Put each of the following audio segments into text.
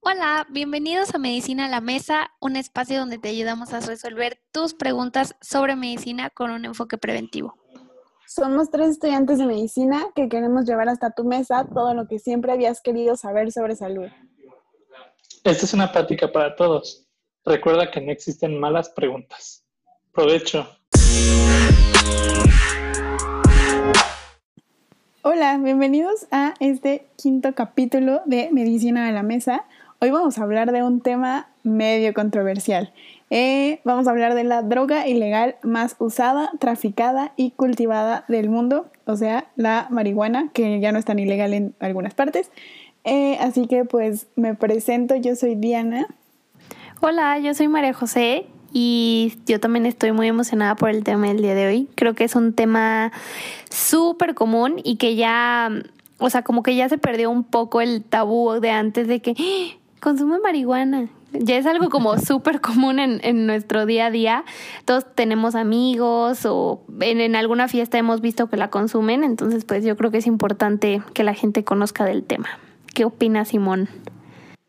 Hola, bienvenidos a Medicina a la Mesa, un espacio donde te ayudamos a resolver tus preguntas sobre medicina con un enfoque preventivo. Somos tres estudiantes de medicina que queremos llevar hasta tu mesa todo lo que siempre habías querido saber sobre salud. Esta es una práctica para todos. Recuerda que no existen malas preguntas. Provecho. Hola, bienvenidos a este quinto capítulo de Medicina a la Mesa. Hoy vamos a hablar de un tema medio controversial. Eh, vamos a hablar de la droga ilegal más usada, traficada y cultivada del mundo, o sea, la marihuana, que ya no es tan ilegal en algunas partes. Eh, así que pues me presento, yo soy Diana. Hola, yo soy María José y yo también estoy muy emocionada por el tema del día de hoy. Creo que es un tema súper común y que ya, o sea, como que ya se perdió un poco el tabú de antes de que consume marihuana. Ya es algo como súper común en, en, nuestro día a día. Todos tenemos amigos o en, en, alguna fiesta hemos visto que la consumen, entonces pues yo creo que es importante que la gente conozca del tema. ¿Qué opina Simón?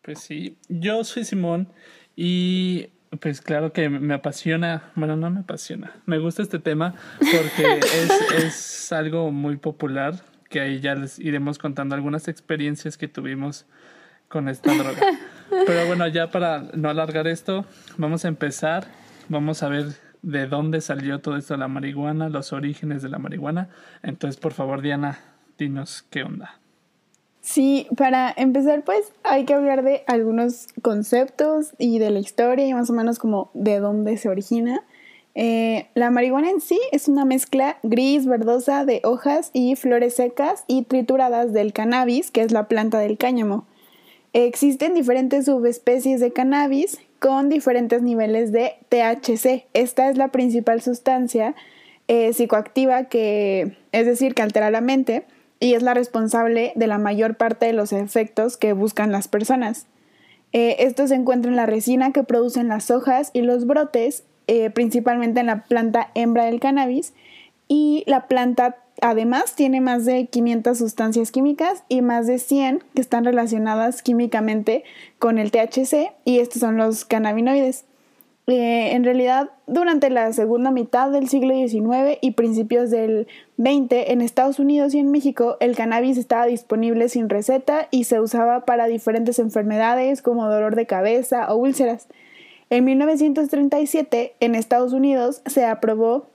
Pues sí, yo soy Simón y pues claro que me apasiona, bueno, no me apasiona, me gusta este tema porque es, es algo muy popular que ahí ya les iremos contando algunas experiencias que tuvimos con esta droga. Pero bueno, ya para no alargar esto, vamos a empezar. Vamos a ver de dónde salió todo esto de la marihuana, los orígenes de la marihuana. Entonces, por favor, Diana, dinos qué onda. Sí, para empezar, pues hay que hablar de algunos conceptos y de la historia y más o menos como de dónde se origina. Eh, la marihuana en sí es una mezcla gris verdosa de hojas y flores secas y trituradas del cannabis, que es la planta del cáñamo. Existen diferentes subespecies de cannabis con diferentes niveles de THC. Esta es la principal sustancia eh, psicoactiva que, es decir, que altera la mente y es la responsable de la mayor parte de los efectos que buscan las personas. Eh, esto se encuentra en la resina que producen las hojas y los brotes, eh, principalmente en la planta hembra del cannabis, y la planta Además, tiene más de 500 sustancias químicas y más de 100 que están relacionadas químicamente con el THC y estos son los cannabinoides. Eh, en realidad, durante la segunda mitad del siglo XIX y principios del XX, en Estados Unidos y en México, el cannabis estaba disponible sin receta y se usaba para diferentes enfermedades como dolor de cabeza o úlceras. En 1937, en Estados Unidos, se aprobó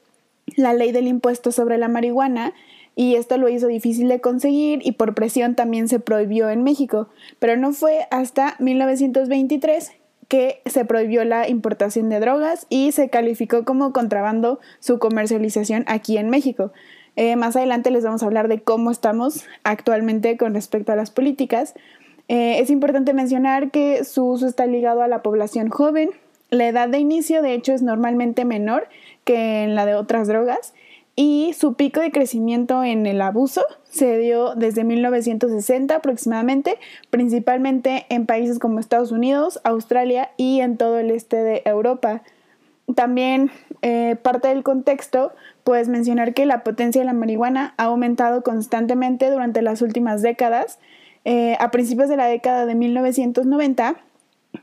la ley del impuesto sobre la marihuana y esto lo hizo difícil de conseguir y por presión también se prohibió en México, pero no fue hasta 1923 que se prohibió la importación de drogas y se calificó como contrabando su comercialización aquí en México. Eh, más adelante les vamos a hablar de cómo estamos actualmente con respecto a las políticas. Eh, es importante mencionar que su uso está ligado a la población joven. La edad de inicio, de hecho, es normalmente menor que en la de otras drogas y su pico de crecimiento en el abuso se dio desde 1960 aproximadamente, principalmente en países como Estados Unidos, Australia y en todo el este de Europa. También eh, parte del contexto, puedes mencionar que la potencia de la marihuana ha aumentado constantemente durante las últimas décadas. Eh, a principios de la década de 1990,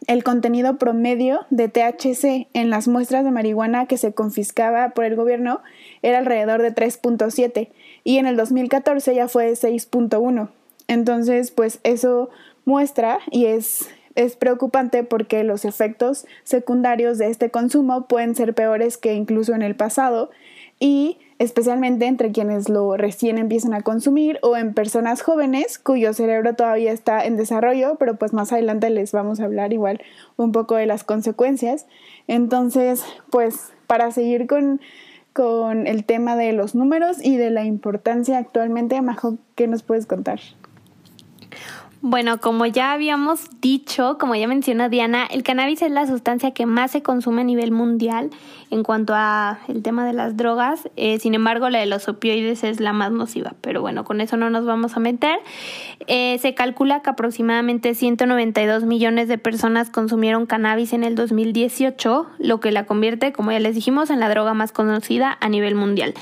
el contenido promedio de THC en las muestras de marihuana que se confiscaba por el gobierno era alrededor de 3.7 y en el 2014 ya fue 6.1. Entonces, pues eso muestra y es, es preocupante porque los efectos secundarios de este consumo pueden ser peores que incluso en el pasado y especialmente entre quienes lo recién empiezan a consumir o en personas jóvenes cuyo cerebro todavía está en desarrollo, pero pues más adelante les vamos a hablar igual un poco de las consecuencias. Entonces, pues para seguir con, con el tema de los números y de la importancia actualmente, Majo, ¿qué nos puedes contar? Bueno, como ya habíamos dicho, como ya mencionó Diana, el cannabis es la sustancia que más se consume a nivel mundial en cuanto a el tema de las drogas. Eh, sin embargo, la de los opioides es la más nociva, pero bueno, con eso no nos vamos a meter. Eh, se calcula que aproximadamente 192 millones de personas consumieron cannabis en el 2018, lo que la convierte, como ya les dijimos, en la droga más conocida a nivel mundial.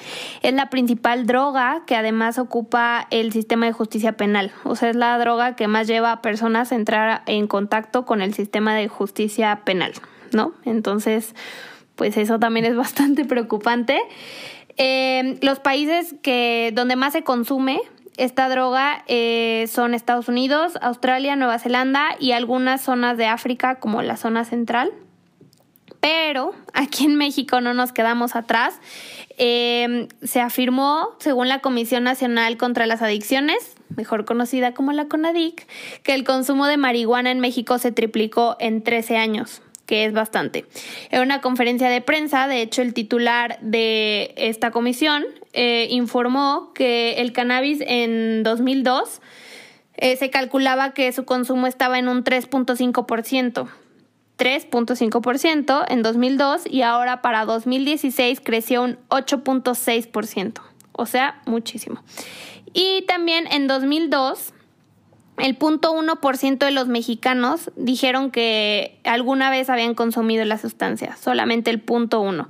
Es la principal droga que además ocupa el sistema de justicia penal, o sea, es la droga que más lleva a personas a entrar en contacto con el sistema de justicia penal, ¿no? Entonces, pues eso también es bastante preocupante. Eh, los países que donde más se consume esta droga eh, son Estados Unidos, Australia, Nueva Zelanda y algunas zonas de África como la zona central. Pero aquí en México no nos quedamos atrás. Eh, se afirmó, según la Comisión Nacional contra las Adicciones, mejor conocida como la CONADIC, que el consumo de marihuana en México se triplicó en 13 años que es bastante. En una conferencia de prensa, de hecho, el titular de esta comisión eh, informó que el cannabis en 2002 eh, se calculaba que su consumo estaba en un 3.5%. 3.5% en 2002 y ahora para 2016 creció un 8.6%, o sea, muchísimo. Y también en 2002 el punto ciento de los mexicanos dijeron que alguna vez habían consumido la sustancia, solamente el punto uno.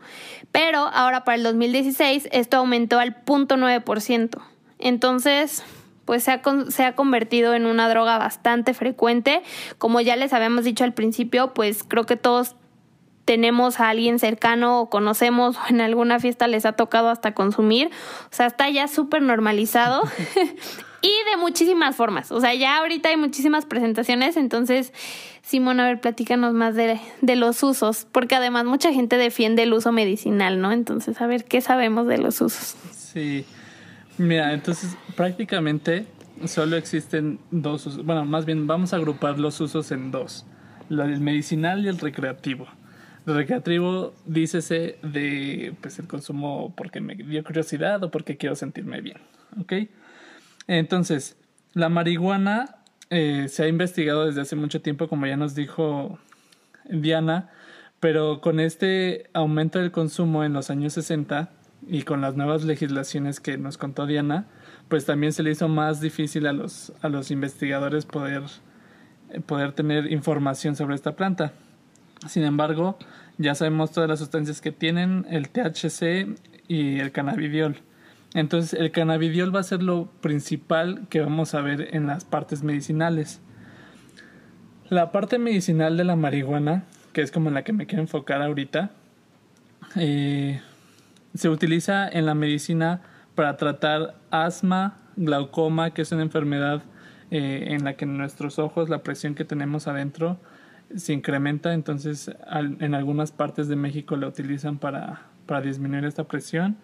Pero ahora para el 2016 esto aumentó al punto ciento. Entonces, pues se ha, se ha convertido en una droga bastante frecuente. Como ya les habíamos dicho al principio, pues creo que todos tenemos a alguien cercano o conocemos o en alguna fiesta les ha tocado hasta consumir. O sea, está ya súper normalizado y de muchísimas formas. O sea, ya ahorita hay muchísimas presentaciones, entonces, Simón, a ver, platícanos más de, de, los usos, porque además mucha gente defiende el uso medicinal, ¿no? Entonces, a ver, ¿qué sabemos de los usos? Sí, mira, entonces prácticamente solo existen dos usos. Bueno, más bien vamos a agrupar los usos en dos, el medicinal y el recreativo. El recreativo, dícese de pues el consumo porque me dio curiosidad o porque quiero sentirme bien, ¿ok? Entonces, la marihuana eh, se ha investigado desde hace mucho tiempo, como ya nos dijo Diana, pero con este aumento del consumo en los años 60 y con las nuevas legislaciones que nos contó Diana, pues también se le hizo más difícil a los, a los investigadores poder, eh, poder tener información sobre esta planta. Sin embargo, ya sabemos todas las sustancias que tienen, el THC y el cannabidiol. Entonces el cannabidiol va a ser lo principal que vamos a ver en las partes medicinales. La parte medicinal de la marihuana, que es como la que me quiero enfocar ahorita, eh, se utiliza en la medicina para tratar asma, glaucoma, que es una enfermedad eh, en la que en nuestros ojos la presión que tenemos adentro se incrementa, entonces en algunas partes de México la utilizan para, para disminuir esta presión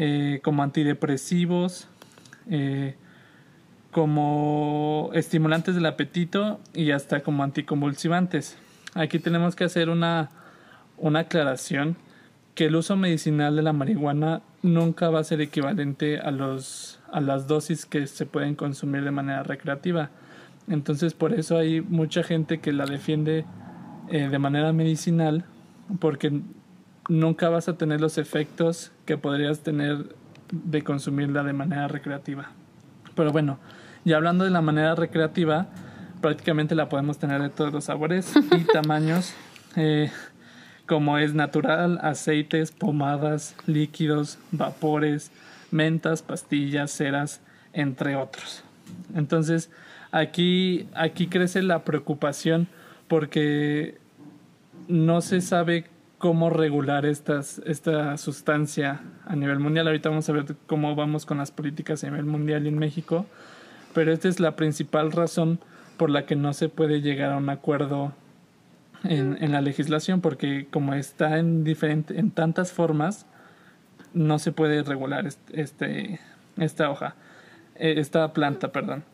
eh, como antidepresivos, eh, como estimulantes del apetito y hasta como anticonvulsivantes. Aquí tenemos que hacer una, una aclaración que el uso medicinal de la marihuana nunca va a ser equivalente a, los, a las dosis que se pueden consumir de manera recreativa. Entonces por eso hay mucha gente que la defiende eh, de manera medicinal porque nunca vas a tener los efectos que podrías tener de consumirla de manera recreativa. Pero bueno, ya hablando de la manera recreativa, prácticamente la podemos tener de todos los sabores y tamaños, eh, como es natural, aceites, pomadas, líquidos, vapores, mentas, pastillas, ceras, entre otros. Entonces, aquí, aquí crece la preocupación porque no se sabe cómo regular estas, esta sustancia a nivel mundial. Ahorita vamos a ver cómo vamos con las políticas a nivel mundial y en México, pero esta es la principal razón por la que no se puede llegar a un acuerdo en, en la legislación, porque como está en, diferente, en tantas formas, no se puede regular este, esta hoja, eh, esta planta, perdón.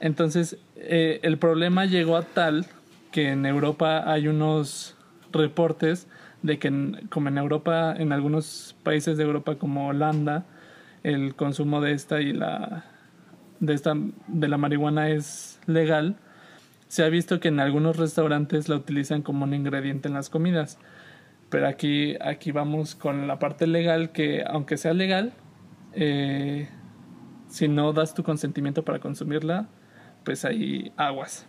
Entonces, eh, el problema llegó a tal que en Europa hay unos reportes de que como en Europa, en algunos países de Europa como Holanda, el consumo de esta y la de esta de la marihuana es legal, se ha visto que en algunos restaurantes la utilizan como un ingrediente en las comidas. Pero aquí, aquí vamos con la parte legal que aunque sea legal, eh, si no das tu consentimiento para consumirla, pues hay aguas.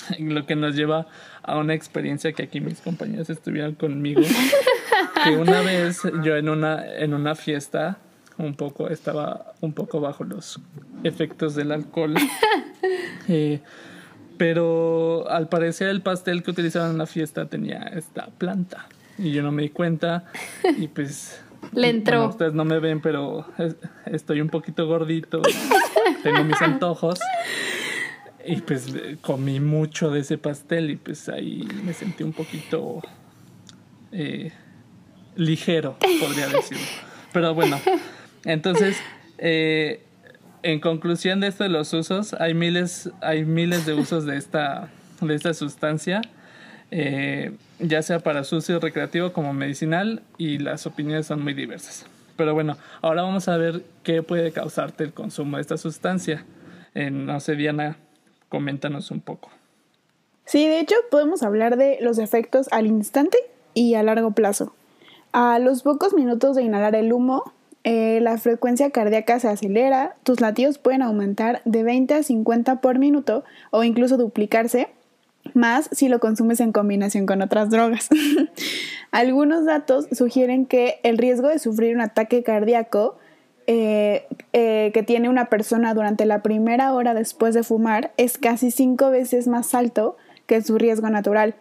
Lo que nos lleva a una experiencia que aquí mis compañeros estuvieron conmigo. que una vez yo en una, en una fiesta un poco, estaba un poco bajo los efectos del alcohol. Eh, pero al parecer el pastel que utilizaban en la fiesta tenía esta planta. Y yo no me di cuenta. Y pues. Le entró. ustedes no me ven, pero estoy un poquito gordito. tengo mis antojos. Y pues comí mucho de ese pastel y pues ahí me sentí un poquito eh, ligero, podría decirlo. Pero bueno, entonces, eh, en conclusión de esto de los usos, hay miles, hay miles de usos de esta, de esta sustancia, eh, ya sea para su uso recreativo como medicinal, y las opiniones son muy diversas. Pero bueno, ahora vamos a ver qué puede causarte el consumo de esta sustancia. no sé, Diana, coméntanos un poco. Sí, de hecho podemos hablar de los efectos al instante y a largo plazo. A los pocos minutos de inhalar el humo, eh, la frecuencia cardíaca se acelera, tus latidos pueden aumentar de 20 a 50 por minuto o incluso duplicarse, más si lo consumes en combinación con otras drogas. Algunos datos sugieren que el riesgo de sufrir un ataque cardíaco eh, eh, que tiene una persona durante la primera hora después de fumar es casi cinco veces más alto que su riesgo natural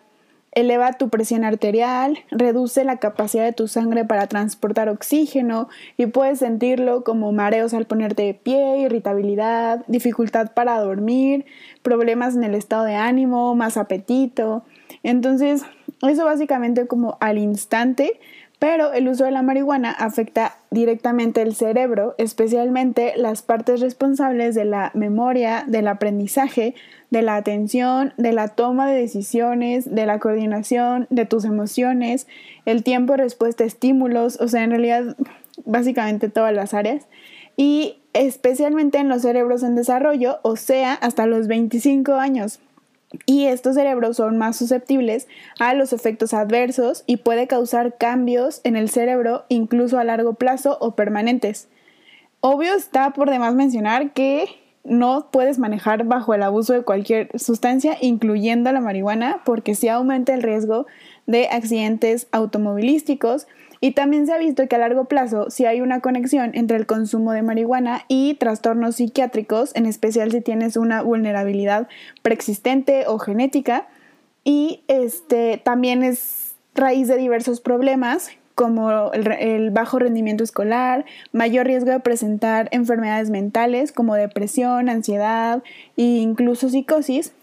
eleva tu presión arterial, reduce la capacidad de tu sangre para transportar oxígeno y puedes sentirlo como mareos al ponerte de pie, irritabilidad, dificultad para dormir, problemas en el estado de ánimo, más apetito. Entonces, eso básicamente como al instante pero el uso de la marihuana afecta directamente el cerebro, especialmente las partes responsables de la memoria, del aprendizaje, de la atención, de la toma de decisiones, de la coordinación, de tus emociones, el tiempo de respuesta a estímulos, o sea, en realidad básicamente todas las áreas, y especialmente en los cerebros en desarrollo, o sea, hasta los 25 años y estos cerebros son más susceptibles a los efectos adversos y puede causar cambios en el cerebro incluso a largo plazo o permanentes. Obvio está por demás mencionar que no puedes manejar bajo el abuso de cualquier sustancia, incluyendo la marihuana, porque sí aumenta el riesgo de accidentes automovilísticos y también se ha visto que a largo plazo si hay una conexión entre el consumo de marihuana y trastornos psiquiátricos, en especial si tienes una vulnerabilidad preexistente o genética. Y este también es raíz de diversos problemas como el, el, bajo rendimiento escolar, mayor riesgo de presentar enfermedades mentales como depresión, ansiedad e incluso psicosis,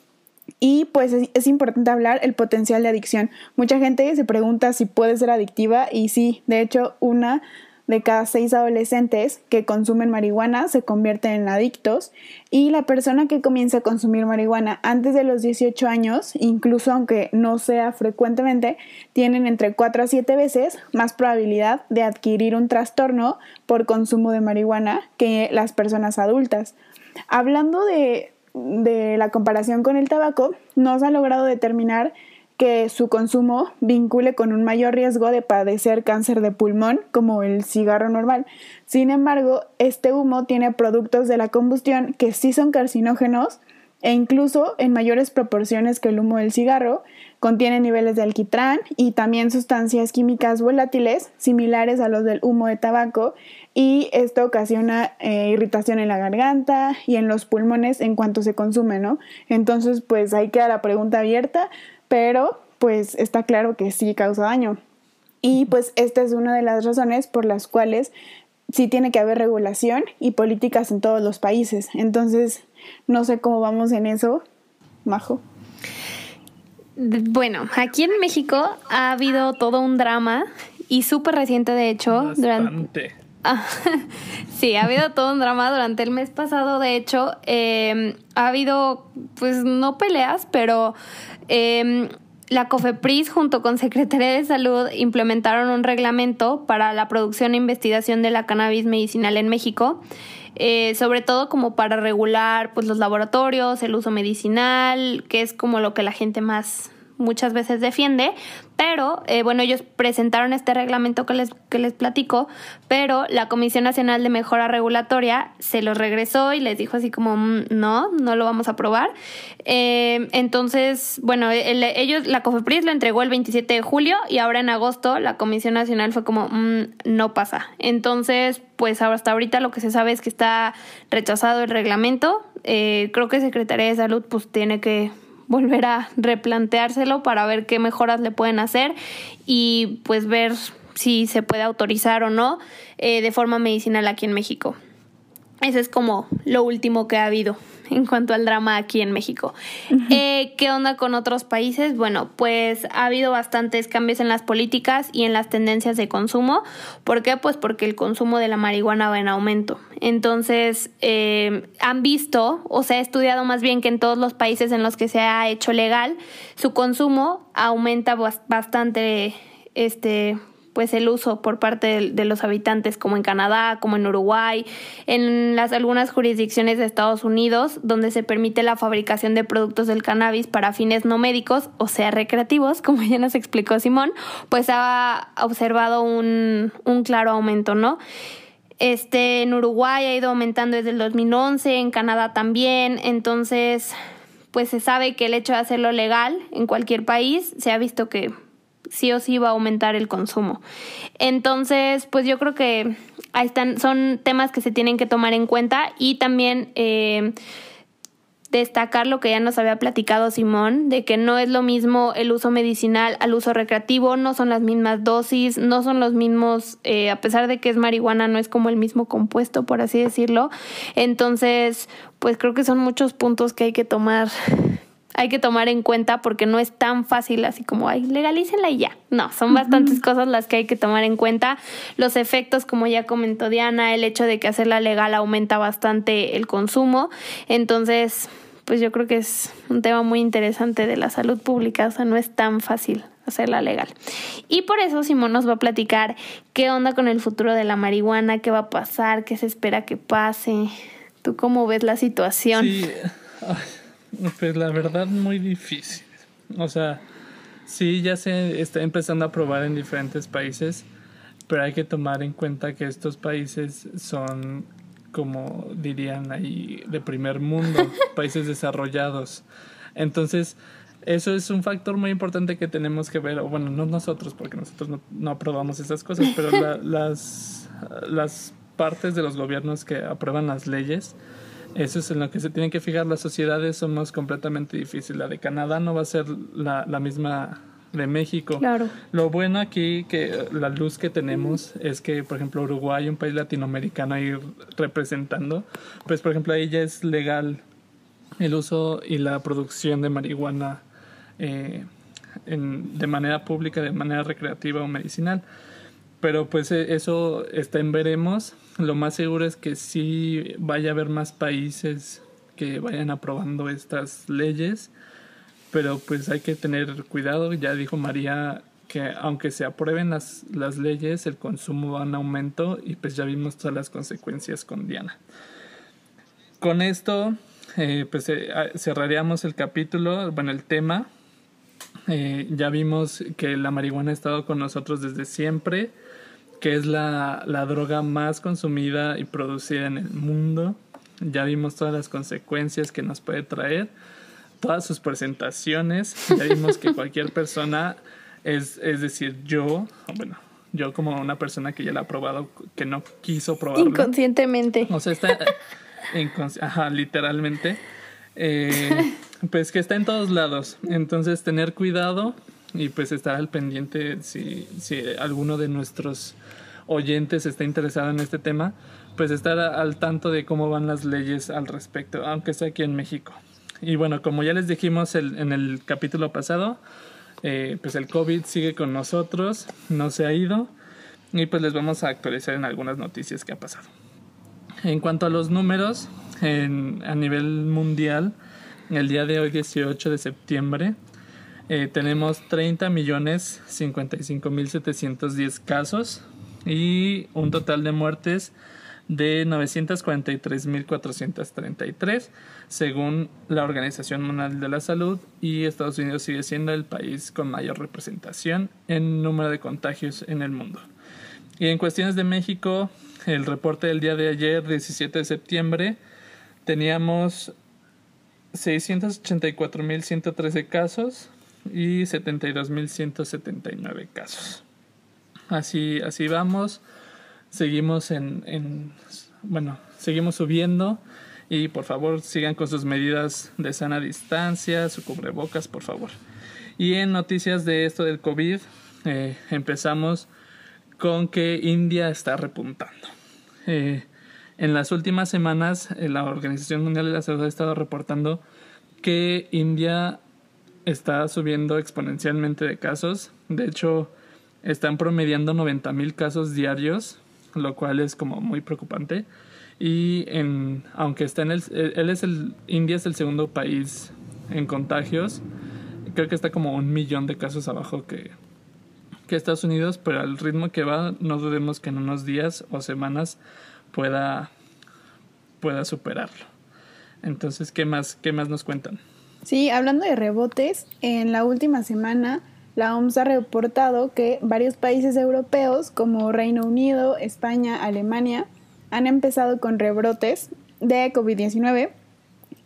y pues es, importante hablar el potencial de adicción. Mucha gente se pregunta si puede ser adictiva y sí, de hecho una de cada seis adolescentes que consumen marihuana se convierten en adictos y la persona que comienza a consumir marihuana antes de los 18 años, incluso aunque no sea frecuentemente, tienen entre 4 a 7 veces más probabilidad de adquirir un trastorno por consumo de marihuana que las personas adultas. Hablando de, de la comparación con el tabaco, no se ha logrado determinar que su consumo vincule con un mayor riesgo de padecer cáncer de pulmón como el cigarro normal. Sin embargo, este humo tiene productos de la combustión que sí son carcinógenos e incluso en mayores proporciones que el humo del cigarro, contiene niveles de alquitrán y también sustancias químicas volátiles similares a los del humo de tabaco y esto ocasiona eh, irritación en la garganta y en los pulmones en cuanto se consume, ¿no? Entonces, pues ahí queda la pregunta abierta, pero pues está claro que sí causa daño. Y pues esta es una de las razones por las cuales sí tiene que haber regulación y políticas en todos los países. Entonces, no sé cómo vamos en eso, Majo. Bueno, aquí en México ha habido todo un drama y súper reciente, de hecho, durante... Sí, ha habido todo un drama durante el mes pasado. De hecho, em, ha habido, pues no peleas, pero em, la COFEPRIS junto con Secretaría de Salud implementaron un reglamento para la producción e investigación de la cannabis medicinal en México. Eh, sobre todo como para regular pues los laboratorios, el uso medicinal, que es como lo que la gente más muchas veces defiende, pero eh, bueno, ellos presentaron este reglamento que les, que les platico, pero la Comisión Nacional de Mejora Regulatoria se los regresó y les dijo así como, mm, no, no lo vamos a aprobar. Eh, entonces, bueno, ellos, la COFEPRIS lo entregó el 27 de julio y ahora en agosto la Comisión Nacional fue como, mm, no pasa. Entonces, pues hasta ahorita lo que se sabe es que está rechazado el reglamento, eh, creo que Secretaría de Salud pues tiene que volver a replanteárselo para ver qué mejoras le pueden hacer y pues ver si se puede autorizar o no eh, de forma medicinal aquí en México. Ese es como lo último que ha habido en cuanto al drama aquí en México. Eh, ¿Qué onda con otros países? Bueno, pues ha habido bastantes cambios en las políticas y en las tendencias de consumo. ¿Por qué? Pues porque el consumo de la marihuana va en aumento. Entonces, eh, han visto, o se ha estudiado más bien que en todos los países en los que se ha hecho legal, su consumo aumenta bastante este pues el uso por parte de, los habitantes como en Canadá, como en Uruguay, en las algunas jurisdicciones de Estados Unidos donde se permite la fabricación de productos del cannabis para fines no médicos, o sea, recreativos, como ya nos explicó Simón, pues ha observado un, un claro aumento, ¿no? Este, en Uruguay ha ido aumentando desde el 2011, en Canadá también, entonces pues se sabe que el hecho de hacerlo legal en cualquier país se ha visto que sí o sí va a aumentar el consumo. Entonces, pues yo creo que ahí están, son temas que se tienen que tomar en cuenta y también eh, destacar lo que ya nos había platicado Simón, de que no es lo mismo el uso medicinal al uso recreativo, no son las mismas dosis, no son los mismos, eh, a pesar de que es marihuana, no es como el mismo compuesto, por así decirlo. Entonces, pues creo que son muchos puntos que hay que tomar hay que tomar en cuenta porque no es tan fácil así como, ay, legalícenla y ya. No, son bastantes cosas las que hay que tomar en cuenta. Los efectos, como ya comentó Diana, el hecho de que hacerla legal aumenta bastante el consumo. Entonces, pues yo creo que es un tema muy interesante de la salud pública, o sea, no es tan fácil hacerla legal. Y por eso Simón nos va a platicar qué onda con el futuro de la marihuana, qué va a pasar, qué se espera que pase. ¿Tú cómo ves la situación? Sí. Pues la verdad muy difícil. O sea, sí ya se está empezando a probar en diferentes países, pero hay que tomar en cuenta que estos países son como dirían ahí de primer mundo, países desarrollados. Entonces, eso es un factor muy importante que tenemos que ver, o bueno, no nosotros, porque nosotros no, no aprobamos esas cosas, pero las, las partes de los gobiernos que aprueban las leyes, eso es en lo que se tienen que fijar. Las sociedades somos completamente difíciles. La de Canadá no va a ser la, la misma de México. Claro. Lo bueno aquí, que la luz que tenemos es que, por ejemplo, Uruguay, un país latinoamericano ahí representando, pues, por ejemplo, ahí ya es legal el uso y la producción de marihuana eh, en, de manera pública, de manera recreativa o medicinal. Pero pues e, eso está en veremos lo más seguro es que sí vaya a haber más países que vayan aprobando estas leyes, pero pues hay que tener cuidado, ya dijo María que aunque se aprueben las, las leyes, el consumo va en aumento y pues ya vimos todas las consecuencias con Diana. Con esto, eh, pues eh, cerraríamos el capítulo, bueno, el tema. Eh, ya vimos que la marihuana ha estado con nosotros desde siempre que es la, la droga más consumida y producida en el mundo. Ya vimos todas las consecuencias que nos puede traer, todas sus presentaciones. Ya vimos que cualquier persona, es, es decir, yo, bueno, yo como una persona que ya la ha probado, que no quiso probarlo. Inconscientemente. O sea, está, ajá, literalmente. Eh, pues que está en todos lados. Entonces, tener cuidado y pues estar al pendiente si, si alguno de nuestros oyentes está interesado en este tema, pues estar al tanto de cómo van las leyes al respecto, aunque sea aquí en México. Y bueno, como ya les dijimos en el capítulo pasado, eh, pues el COVID sigue con nosotros, no se ha ido y pues les vamos a actualizar en algunas noticias que ha pasado. En cuanto a los números, a nivel mundial, el día de hoy 18 de septiembre, eh, tenemos 30 millones 55 mil 710 casos y un total de muertes de 943.433 según la Organización Mundial de la Salud y Estados Unidos sigue siendo el país con mayor representación en número de contagios en el mundo. Y en cuestiones de México, el reporte del día de ayer, 17 de septiembre, teníamos 684.113 casos y 72.179 casos. Así, así vamos. Seguimos en, en, bueno, seguimos subiendo Y por favor sigan con sus medidas de sana distancia, su cubrebocas, por favor. Y en noticias de esto del COVID, eh, empezamos con que India está repuntando. Eh, en las últimas semanas, eh, la Organización Mundial de la Salud ha estado reportando que India está subiendo exponencialmente de casos. De hecho, están promediando 90 mil casos diarios, lo cual es como muy preocupante. Y en, aunque está en el, él es el, India es el segundo país en contagios, creo que está como un millón de casos abajo que, que Estados Unidos, pero al ritmo que va, no dudemos que en unos días o semanas pueda, pueda superarlo. Entonces, ¿qué más, ¿qué más nos cuentan? Sí, hablando de rebotes, en la última semana la OMS ha reportado que varios países europeos como Reino Unido, España, Alemania han empezado con rebrotes de COVID-19.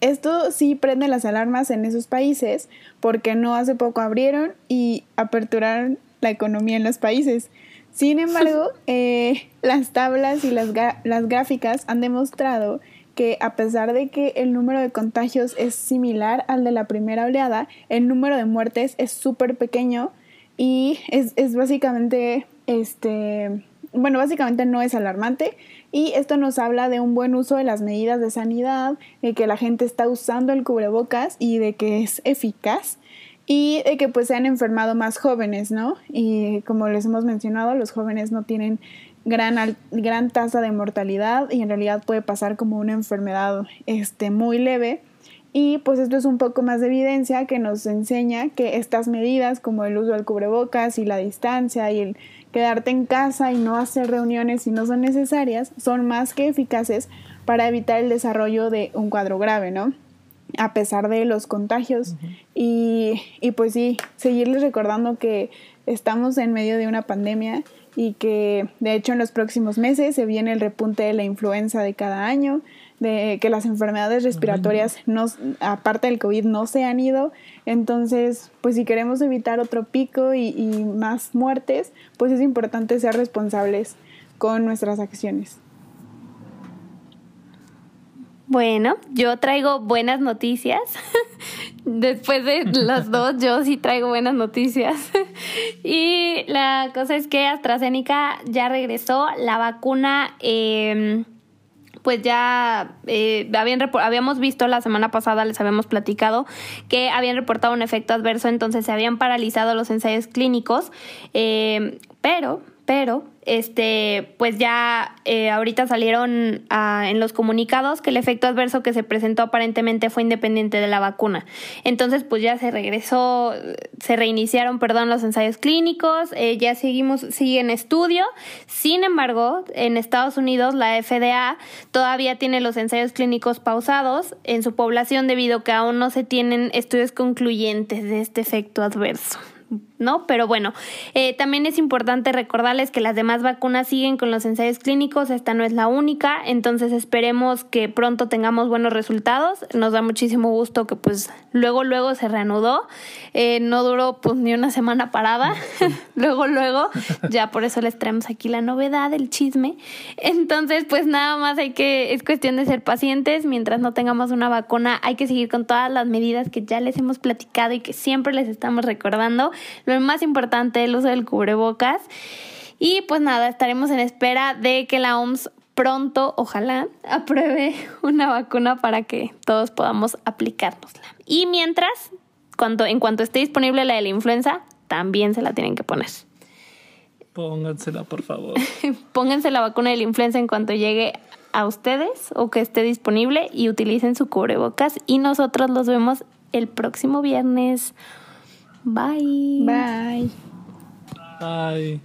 Esto sí prende las alarmas en esos países porque no hace poco abrieron y aperturaron la economía en los países. Sin embargo, eh, las tablas y las, las gráficas han demostrado que a pesar de que el número de contagios es similar al de la primera oleada, el número de muertes es súper pequeño y es, es, básicamente, este, bueno, básicamente no es alarmante y esto nos habla de un buen uso de las medidas de sanidad, de que la gente está usando el cubrebocas y de que es eficaz y de que pues se han enfermado más jóvenes, ¿no? Y como les hemos mencionado, los jóvenes no tienen gran, gran tasa de mortalidad y en realidad puede pasar como una enfermedad este, muy leve. Y pues esto es un poco más de evidencia que nos enseña que estas medidas como el uso del cubrebocas y la distancia y el quedarte en casa y no hacer reuniones si no son necesarias son más que eficaces para evitar el desarrollo de un cuadro grave, ¿no? A pesar de los contagios. y, y pues sí, seguirles recordando que estamos en medio de una pandemia y que de hecho en los próximos meses se viene el repunte de la influenza de cada año, de que las enfermedades respiratorias no, aparte del COVID no se han ido, entonces pues si queremos evitar otro pico y, y más muertes, pues es importante ser responsables con nuestras acciones. Bueno, yo traigo buenas noticias. Después de las dos, yo sí traigo buenas noticias. y la cosa es que AstraZeneca ya regresó. La vacuna, eh, pues ya eh, habían habíamos visto la semana pasada, les habíamos platicado, que habían reportado un efecto adverso, entonces se habían paralizado los ensayos clínicos. Eh, pero, pero este, pues ya eh, ahorita salieron ah, en los comunicados que el efecto adverso que se presentó aparentemente fue independiente de la vacuna. Entonces, pues ya se regresó, se reiniciaron, perdón, los ensayos clínicos, eh, ya seguimos, sigue en estudio. Sin embargo, en Estados Unidos la FDA todavía tiene los ensayos clínicos pausados en su población debido a que aún no se tienen estudios concluyentes de este efecto adverso. ¿No? Pero bueno, eh, también es importante recordarles que las demás vacunas siguen con los ensayos clínicos, esta no es la única, entonces esperemos que pronto tengamos buenos resultados, nos da muchísimo gusto que pues luego, luego se reanudó, eh, no duró pues ni una semana parada, luego, luego, ya por eso les traemos aquí la novedad, el chisme, entonces pues nada más hay que, es cuestión de ser pacientes, mientras no tengamos una vacuna hay que seguir con todas las medidas que ya les hemos platicado y que siempre les estamos recordando, lo más importante, el uso del cubrebocas. Y pues nada, estaremos en espera de que la OMS pronto, ojalá, apruebe una vacuna para que todos podamos aplicárnosla. Y mientras, cuando, en cuanto esté disponible la de la influenza, también se la tienen que poner. Póngansela, por favor. Pónganse la vacuna de la influenza en cuanto llegue a ustedes o que esté disponible y utilicen su cubrebocas. Y nosotros los vemos el próximo viernes. Bye. Bye. Bye.